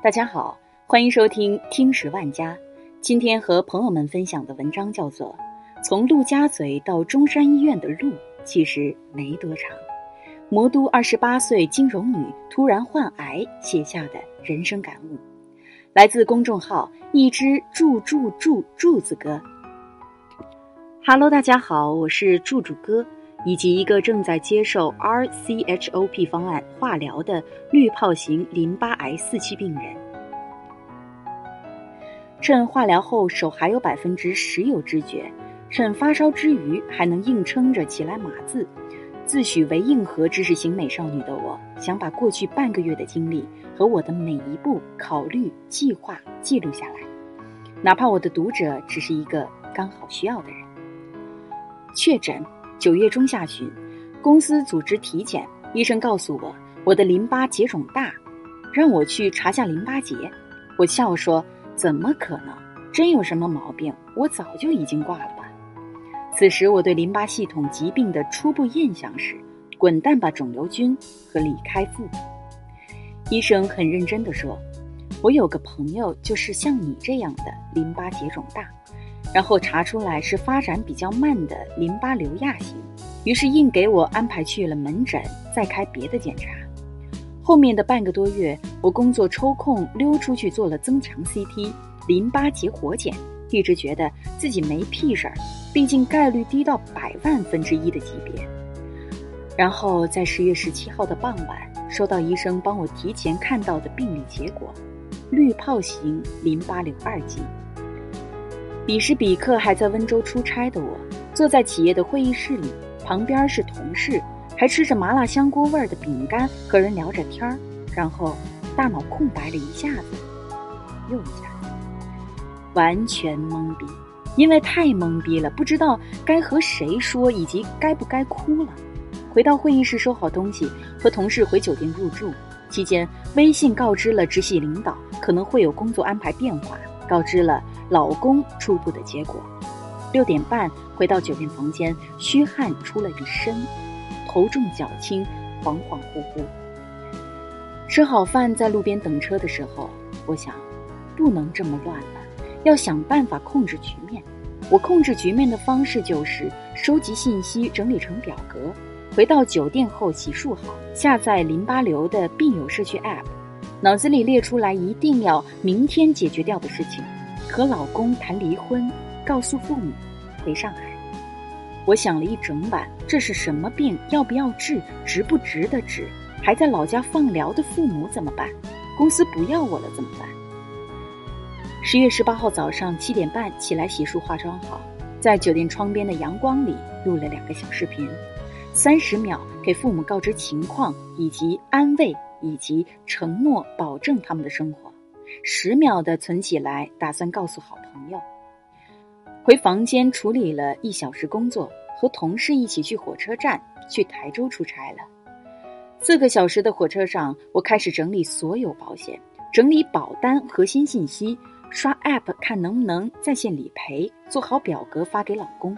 大家好，欢迎收听听十万家。今天和朋友们分享的文章叫做《从陆家嘴到中山医院的路其实没多长》，魔都二十八岁金融女突然患癌写下的人生感悟，来自公众号一只柱柱柱柱子哥。Hello，大家好，我是柱柱哥。以及一个正在接受 RCHOP 方案化疗的滤泡型淋巴癌四期病人，趁化疗后手还有百分之十有知觉，趁发烧之余还能硬撑着起来码字，自诩为硬核知识型美少女的我，想把过去半个月的经历和我的每一步考虑、计划记录下来，哪怕我的读者只是一个刚好需要的人。确诊。九月中下旬，公司组织体检，医生告诉我我的淋巴结肿大，让我去查下淋巴结。我笑说：“怎么可能？真有什么毛病？我早就已经挂了吧。”此时我对淋巴系统疾病的初步印象是：滚蛋吧肿瘤君和李开复。医生很认真地说：“我有个朋友就是像你这样的淋巴结肿大。”然后查出来是发展比较慢的淋巴瘤亚型，于是硬给我安排去了门诊，再开别的检查。后面的半个多月，我工作抽空溜出去做了增强 CT、淋巴结活检，一直觉得自己没屁事儿，毕竟概率低到百万分之一的级别。然后在十月十七号的傍晚，收到医生帮我提前看到的病理结果：滤泡型淋巴瘤二级。彼时彼刻还在温州出差的我，坐在企业的会议室里，旁边是同事，还吃着麻辣香锅味儿的饼干，和人聊着天儿，然后大脑空白了一下子，又一下，完全懵逼，因为太懵逼了，不知道该和谁说，以及该不该哭了。回到会议室收好东西，和同事回酒店入住期间，微信告知了直系领导可能会有工作安排变化。告知了老公初步的结果，六点半回到酒店房间，虚汗出了一身，头重脚轻，恍恍惚惚。吃好饭，在路边等车的时候，我想，不能这么乱了，要想办法控制局面。我控制局面的方式就是收集信息，整理成表格。回到酒店后，洗漱好，下载淋巴瘤的病友社区 App。脑子里列出来一定要明天解决掉的事情，和老公谈离婚，告诉父母，回上海。我想了一整晚，这是什么病？要不要治？值不值得治？还在老家放疗的父母怎么办？公司不要我了怎么办？十月十八号早上七点半起来洗漱化妆好，在酒店窗边的阳光里录了两个小视频，三十秒给父母告知情况以及安慰。以及承诺保证他们的生活，十秒的存起来，打算告诉好朋友。回房间处理了一小时工作，和同事一起去火车站去台州出差了。四个小时的火车上，我开始整理所有保险，整理保单核心信息，刷 app 看能不能在线理赔，做好表格发给老公。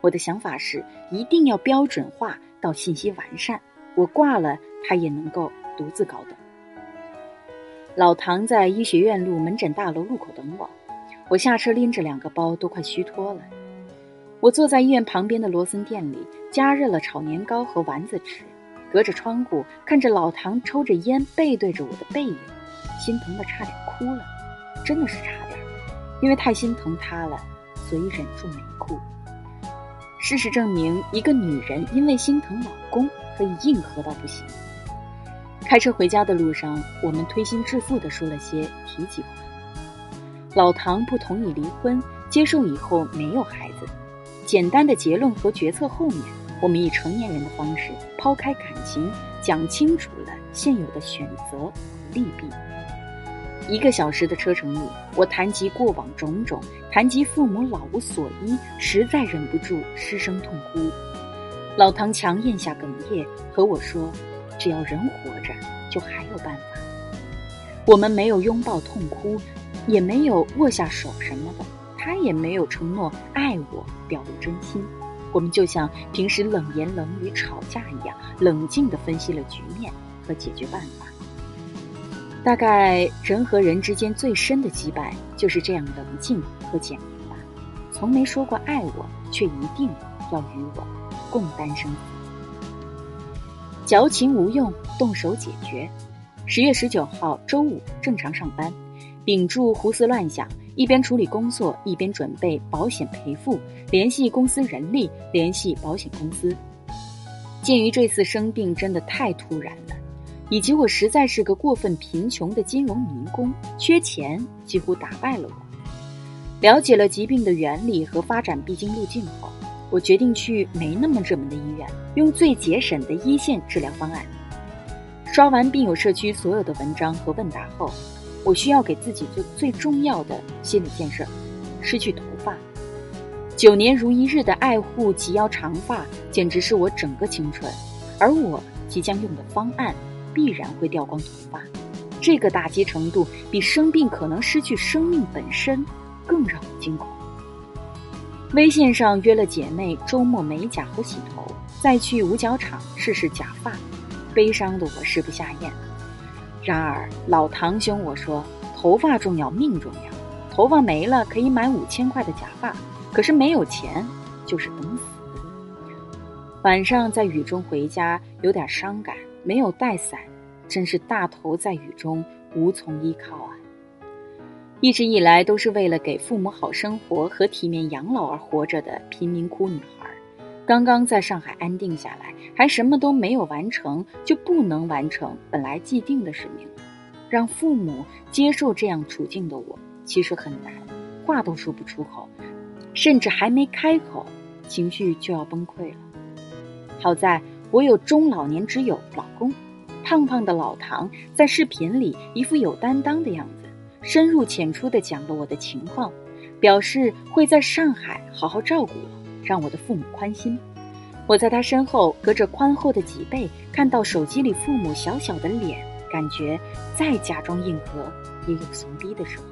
我的想法是一定要标准化到信息完善，我挂了他也能够。独自高等。老唐在医学院路门诊大楼路口等我，我下车拎着两个包，都快虚脱了。我坐在医院旁边的罗森店里，加热了炒年糕和丸子吃，隔着窗户看着老唐抽着烟，背对着我的背影，心疼的差点哭了，真的是差点，因为太心疼他了，所以忍住没哭。事实证明，一个女人因为心疼老公，可以硬核到不行。开车回家的路上，我们推心置腹地说了些体己话。老唐不同意离婚，接受以后没有孩子。简单的结论和决策后面，我们以成年人的方式抛开感情，讲清楚了现有的选择和利弊。一个小时的车程里，我谈及过往种种，谈及父母老无所依，实在忍不住失声痛哭。老唐强咽下哽咽，和我说。只要人活着，就还有办法。我们没有拥抱痛哭，也没有握下手什么的，他也没有承诺爱我，表露真心。我们就像平时冷言冷语吵架一样，冷静地分析了局面和解决办法。大概人和人之间最深的羁绊，就是这样冷静和简明吧。从没说过爱我，却一定要与我共担生死。矫情无用，动手解决。十月十九号周五，正常上班。屏住胡思乱想，一边处理工作，一边准备保险赔付，联系公司人力，联系保险公司。鉴于这次生病真的太突然了，以及我实在是个过分贫穷的金融民工，缺钱几乎打败了我。了解了疾病的原理和发展必经路径后，我决定去没那么热门的医院，用最节省的一线治疗方案。刷完病友社区所有的文章和问答后。我需要给自己做最重要的心理建设：失去头发。九年如一日的爱护及腰长发，简直是我整个青春。而我即将用的方案，必然会掉光头发。这个打击程度，比生病可能失去生命本身更让我惊恐。微信上约了姐妹周末美甲和洗头，再去五角场试试假发。悲伤的我食不下咽。然而，老堂兄我说，头发重要，命重要。头发没了可以买五千块的假发，可是没有钱就是等死。晚上在雨中回家，有点伤感，没有带伞，真是大头在雨中无从依靠啊！一直以来都是为了给父母好生活和体面养老而活着的贫民窟女孩，刚刚在上海安定下来。还什么都没有完成，就不能完成本来既定的使命，让父母接受这样处境的我，其实很难，话都说不出口，甚至还没开口，情绪就要崩溃了。好在我有中老年之友老公，胖胖的老唐在视频里一副有担当的样子，深入浅出地讲了我的情况，表示会在上海好好照顾我，让我的父母宽心。我在他身后，隔着宽厚的脊背，看到手机里父母小小的脸，感觉再假装硬核也有怂逼的时候。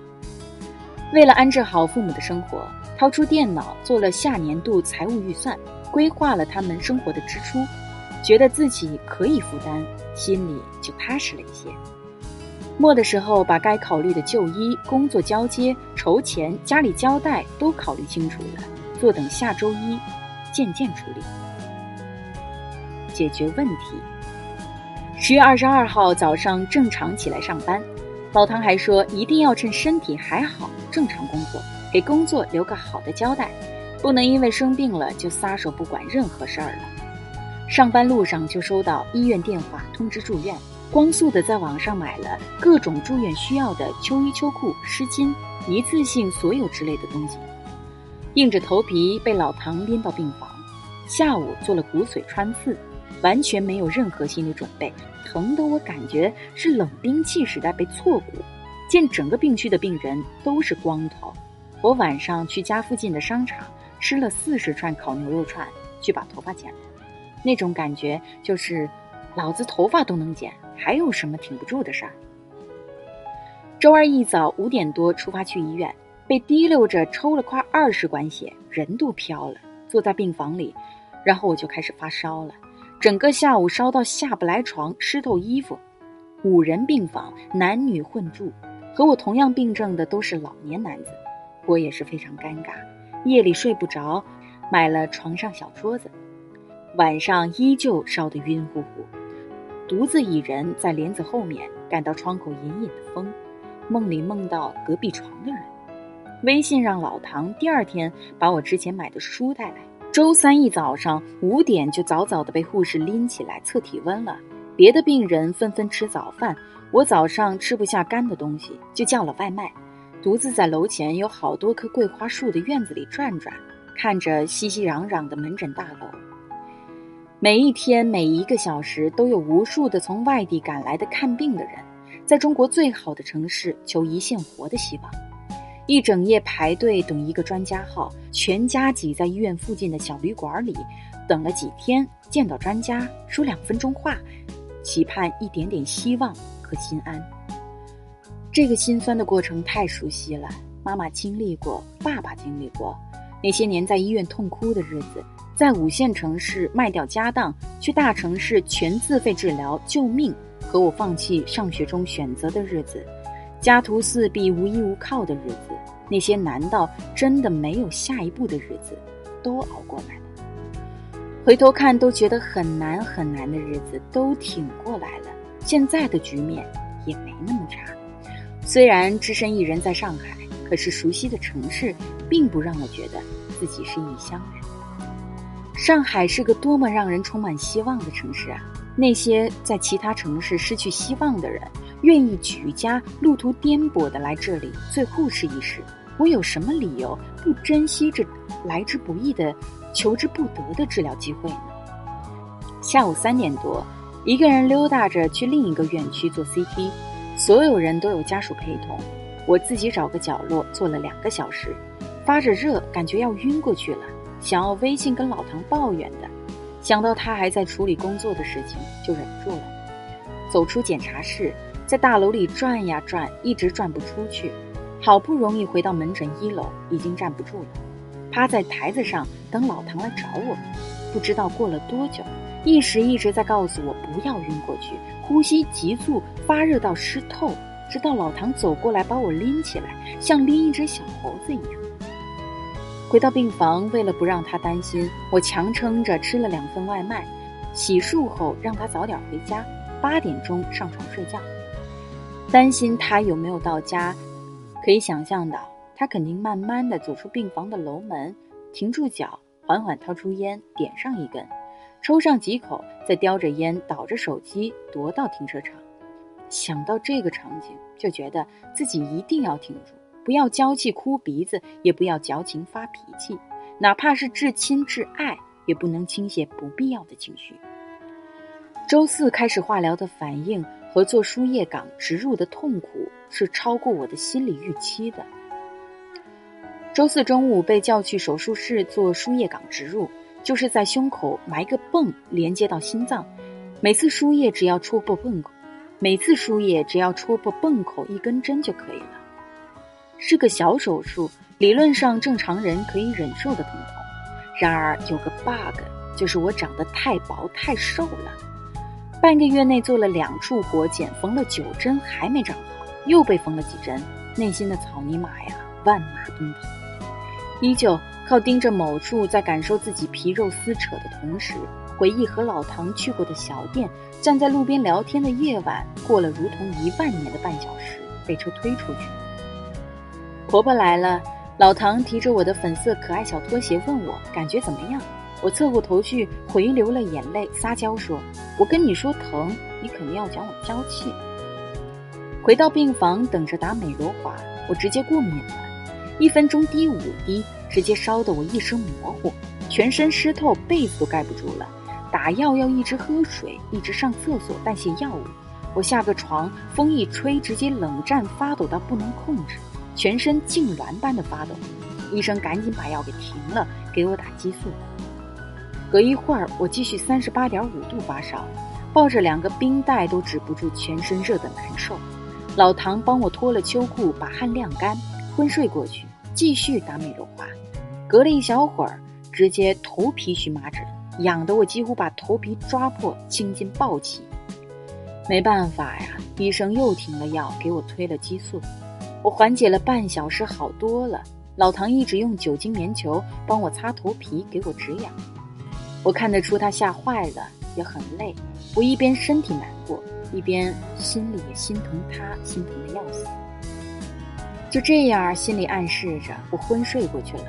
为了安置好父母的生活，掏出电脑做了下年度财务预算，规划了他们生活的支出，觉得自己可以负担，心里就踏实了一些。末的时候，把该考虑的就医、工作交接、筹钱、家里交代都考虑清楚了，坐等下周一，渐渐处理。解决问题。十月二十二号早上正常起来上班，老唐还说一定要趁身体还好正常工作，给工作留个好的交代，不能因为生病了就撒手不管任何事儿了。上班路上就收到医院电话通知住院，光速的在网上买了各种住院需要的秋衣秋裤、湿巾、一次性所有之类的东西，硬着头皮被老唐拎到病房，下午做了骨髓穿刺。完全没有任何心理准备，疼得我感觉是冷兵器时代被挫骨。见整个病区的病人都是光头，我晚上去家附近的商场吃了四十串烤牛肉串，去把头发剪了。那种感觉就是，老子头发都能剪，还有什么挺不住的事儿？周二一早五点多出发去医院，被提溜着抽了快二十管血，人都飘了。坐在病房里，然后我就开始发烧了。整个下午烧到下不来床，湿透衣服。五人病房，男女混住，和我同样病症的都是老年男子，我也是非常尴尬。夜里睡不着，买了床上小桌子，晚上依旧烧得晕乎乎。独自一人在帘子后面，感到窗口隐隐的风，梦里梦到隔壁床的人。微信让老唐第二天把我之前买的书带来。周三一早上五点就早早的被护士拎起来测体温了，别的病人纷纷吃早饭，我早上吃不下干的东西，就叫了外卖，独自在楼前有好多棵桂花树的院子里转转，看着熙熙攘攘的门诊大楼。每一天每一个小时都有无数的从外地赶来的看病的人，在中国最好的城市求一线活的希望。一整夜排队等一个专家号，全家挤在医院附近的小旅馆里，等了几天，见到专家说两分钟话，期盼一点点希望和心安。这个心酸的过程太熟悉了，妈妈经历过，爸爸经历过，那些年在医院痛哭的日子，在五线城市卖掉家当，去大城市全自费治疗救命，和我放弃上学中选择的日子，家徒四壁、无依无靠的日子，那些难道真的没有下一步的日子，都熬过来了。回头看，都觉得很难很难的日子，都挺过来了。现在的局面也没那么差。虽然只身一人在上海，可是熟悉的城市，并不让我觉得自己是异乡人。上海是个多么让人充满希望的城市啊！那些在其他城市失去希望的人，愿意举家路途颠簸的来这里，最后试一试。我有什么理由不珍惜这来之不易的、求之不得的治疗机会呢？下午三点多，一个人溜达着去另一个院区做 CT，所有人都有家属陪同，我自己找个角落坐了两个小时，发着热，感觉要晕过去了。想要微信跟老唐抱怨的，想到他还在处理工作的事情，就忍住了。走出检查室，在大楼里转呀转，一直转不出去。好不容易回到门诊一楼，已经站不住了，趴在台子上等老唐来找我。不知道过了多久，意识一直在告诉我不要晕过去，呼吸急促，发热到湿透，直到老唐走过来把我拎起来，像拎一只小猴子一样。回到病房，为了不让他担心，我强撑着吃了两份外卖，洗漱后让他早点回家，八点钟上床睡觉。担心他有没有到家，可以想象到，他肯定慢慢的走出病房的楼门，停住脚，缓缓掏出烟，点上一根，抽上几口，再叼着烟，倒着手机，踱到停车场。想到这个场景，就觉得自己一定要挺住。不要娇气哭鼻子，也不要矫情发脾气，哪怕是至亲至爱，也不能倾泻不必要的情绪。周四开始化疗的反应和做输液岗植入的痛苦是超过我的心理预期的。周四中午被叫去手术室做输液岗植入，就是在胸口埋个泵连接到心脏，每次输液只要戳破泵口，每次输液只要戳破泵口一根针就可以了。是个小手术，理论上正常人可以忍受的疼痛。然而有个 bug，就是我长得太薄太瘦了。半个月内做了两处活检，缝了九针还没长好，又被缝了几针，内心的草泥马呀，万马奔腾。依旧靠盯着某处，在感受自己皮肉撕扯的同时，回忆和老唐去过的小店，站在路边聊天的夜晚，过了如同一万年的半小时，被车推出去。婆婆来了，老唐提着我的粉色可爱小拖鞋问我感觉怎么样。我侧过头去回流了眼泪，撒娇说：“我跟你说疼，你肯定要讲我娇气。”回到病房等着打美罗华，我直接过敏了，一分钟滴五滴，直接烧得我一身模糊，全身湿透，被子都盖不住了。打药要一直喝水，一直上厕所代谢药物。我下个床，风一吹，直接冷战发抖到不能控制。全身痉挛般的发抖，医生赶紧把药给停了，给我打激素。隔一会儿，我继续三十八点五度发烧，抱着两个冰袋都止不住全身热的难受。老唐帮我脱了秋裤，把汗晾干，昏睡过去，继续打美容花。隔了一小会儿，直接头皮荨麻疹，痒得我几乎把头皮抓破，青筋暴起。没办法呀，医生又停了药，给我推了激素。我缓解了半小时，好多了。老唐一直用酒精棉球帮我擦头皮，给我止痒。我看得出他吓坏了，也很累。我一边身体难过，一边心里也心疼他，心疼的要死。就这样，心里暗示着我昏睡过去了。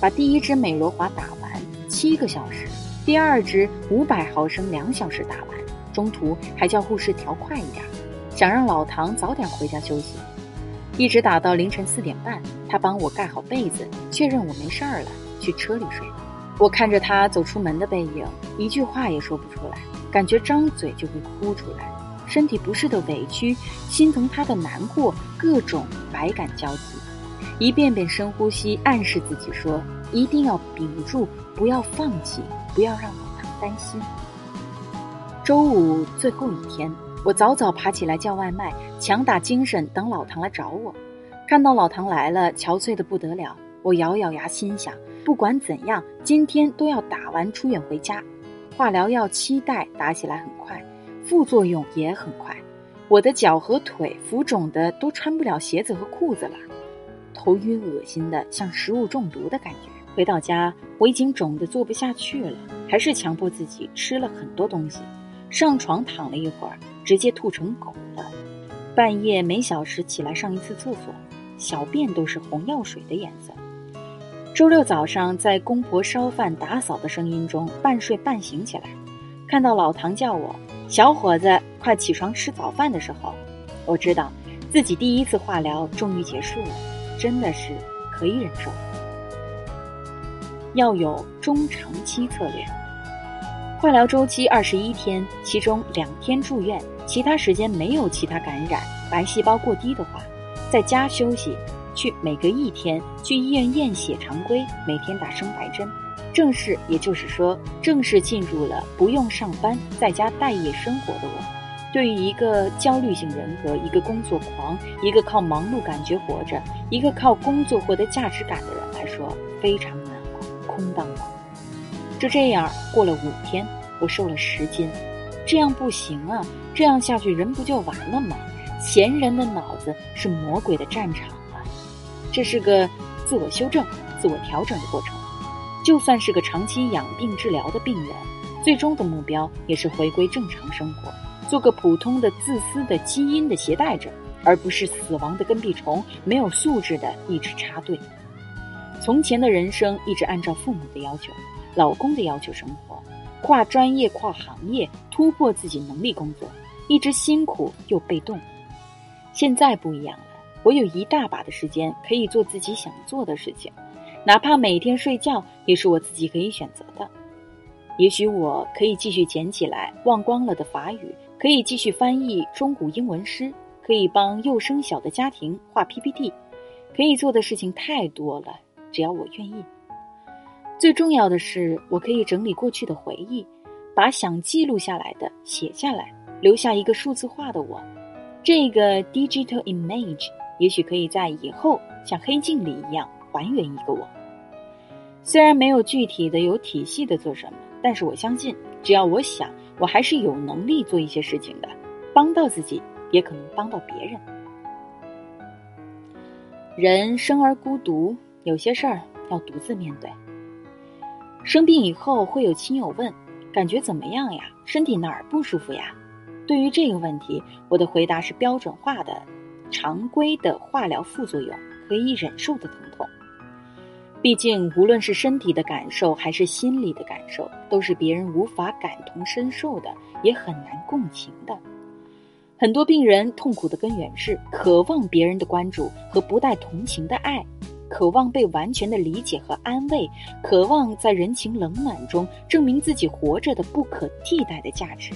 把第一支美罗华打完，七个小时；第二支五百毫升，两小时打完。中途还叫护士调快一点，想让老唐早点回家休息。一直打到凌晨四点半，他帮我盖好被子，确认我没事儿了，去车里睡了。我看着他走出门的背影，一句话也说不出来，感觉张嘴就会哭出来。身体不适的委屈，心疼他的难过，各种百感交集。一遍遍深呼吸，暗示自己说：一定要屏住，不要放弃，不要让老唐担心。周五最后一天。我早早爬起来叫外卖，强打精神等老唐来找我。看到老唐来了，憔悴的不得了。我咬咬牙，心想：不管怎样，今天都要打完出院回家。化疗药七袋打起来很快，副作用也很快。我的脚和腿浮肿的都穿不了鞋子和裤子了，头晕恶心的像食物中毒的感觉。回到家，我已经肿得坐不下去了，还是强迫自己吃了很多东西。上床躺了一会儿，直接吐成狗了。半夜每小时起来上一次厕所，小便都是红药水的颜色。周六早上，在公婆烧饭打扫的声音中，半睡半醒起来，看到老唐叫我。小伙子，快起床吃早饭的时候，我知道自己第一次化疗终于结束了，真的是可以忍受。要有中长期策略。化疗周期二十一天，其中两天住院，其他时间没有其他感染，白细胞过低的话，在家休息，去每隔一天去医院验血常规，每天打生白针。正式，也就是说，正式进入了不用上班，在家待业生活的我，对于一个焦虑性人格、一个工作狂、一个靠忙碌感觉活着、一个靠工作获得价值感的人来说，非常难熬、空荡。就这样过了五天，我瘦了十斤，这样不行啊！这样下去，人不就完了吗？闲人的脑子是魔鬼的战场啊！这是个自我修正、自我调整的过程。就算是个长期养病治疗的病人，最终的目标也是回归正常生活，做个普通的自私的基因的携带者，而不是死亡的跟屁虫，没有素质的一直插队。从前的人生一直按照父母的要求、老公的要求生活，跨专业、跨行业，突破自己能力工作，一直辛苦又被动。现在不一样了，我有一大把的时间可以做自己想做的事情。哪怕每天睡觉也是我自己可以选择的。也许我可以继续捡起来忘光了的法语，可以继续翻译中古英文诗，可以帮幼升小的家庭画 PPT，可以做的事情太多了，只要我愿意。最重要的是，我可以整理过去的回忆，把想记录下来的写下来，留下一个数字化的我。这个 digital image 也许可以在以后像黑镜里一样。还原一个我，虽然没有具体的、有体系的做什么，但是我相信，只要我想，我还是有能力做一些事情的，帮到自己，也可能帮到别人。人生而孤独，有些事儿要独自面对。生病以后，会有亲友问：“感觉怎么样呀？身体哪儿不舒服呀？”对于这个问题，我的回答是标准化的、常规的化疗副作用，可以忍受的疼痛。毕竟，无论是身体的感受还是心理的感受，都是别人无法感同身受的，也很难共情的。很多病人痛苦的根源是渴望别人的关注和不带同情的爱，渴望被完全的理解和安慰，渴望在人情冷暖中证明自己活着的不可替代的价值。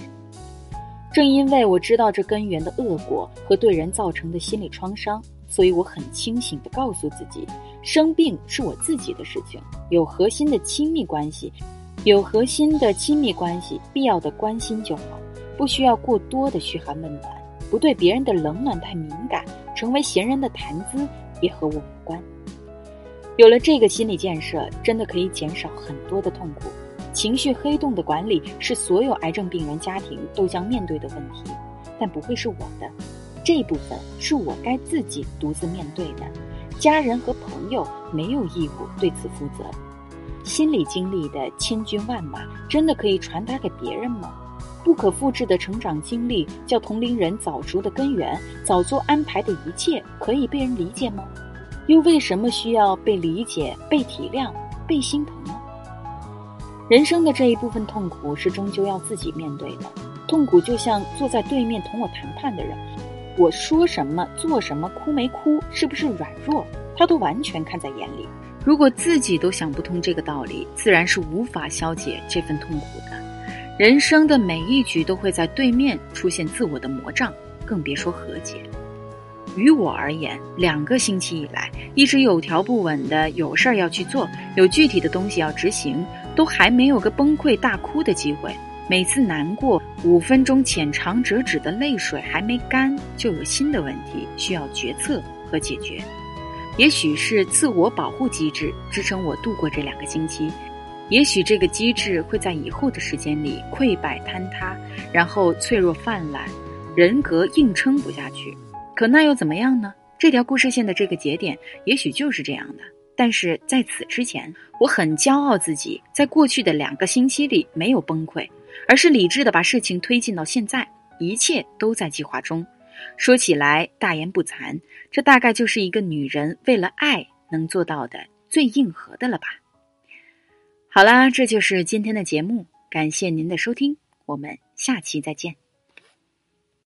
正因为我知道这根源的恶果和对人造成的心理创伤。所以我很清醒地告诉自己，生病是我自己的事情。有核心的亲密关系，有核心的亲密关系，必要的关心就好，不需要过多的嘘寒问暖，不对别人的冷暖太敏感，成为闲人的谈资也和我无关。有了这个心理建设，真的可以减少很多的痛苦。情绪黑洞的管理是所有癌症病人家庭都将面对的问题，但不会是我的。这部分是我该自己独自面对的，家人和朋友没有义务对此负责。心理经历的千军万马，真的可以传达给别人吗？不可复制的成长经历，叫同龄人早熟的根源，早做安排的一切，可以被人理解吗？又为什么需要被理解、被体谅、被心疼呢？人生的这一部分痛苦是终究要自己面对的。痛苦就像坐在对面同我谈判的人。我说什么做什么，哭没哭，是不是软弱，他都完全看在眼里。如果自己都想不通这个道理，自然是无法消解这份痛苦的。人生的每一局都会在对面出现自我的魔障，更别说和解。于我而言，两个星期以来，一直有条不紊的有事儿要去做，有具体的东西要执行，都还没有个崩溃大哭的机会。每次难过五分钟，浅尝辄止的泪水还没干，就有新的问题需要决策和解决。也许是自我保护机制支撑我度过这两个星期，也许这个机制会在以后的时间里溃败坍塌，然后脆弱泛滥，人格硬撑不下去。可那又怎么样呢？这条故事线的这个节点，也许就是这样的。但是在此之前，我很骄傲自己在过去的两个星期里没有崩溃，而是理智的把事情推进到现在，一切都在计划中。说起来大言不惭，这大概就是一个女人为了爱能做到的最硬核的了吧。好啦，这就是今天的节目，感谢您的收听，我们下期再见。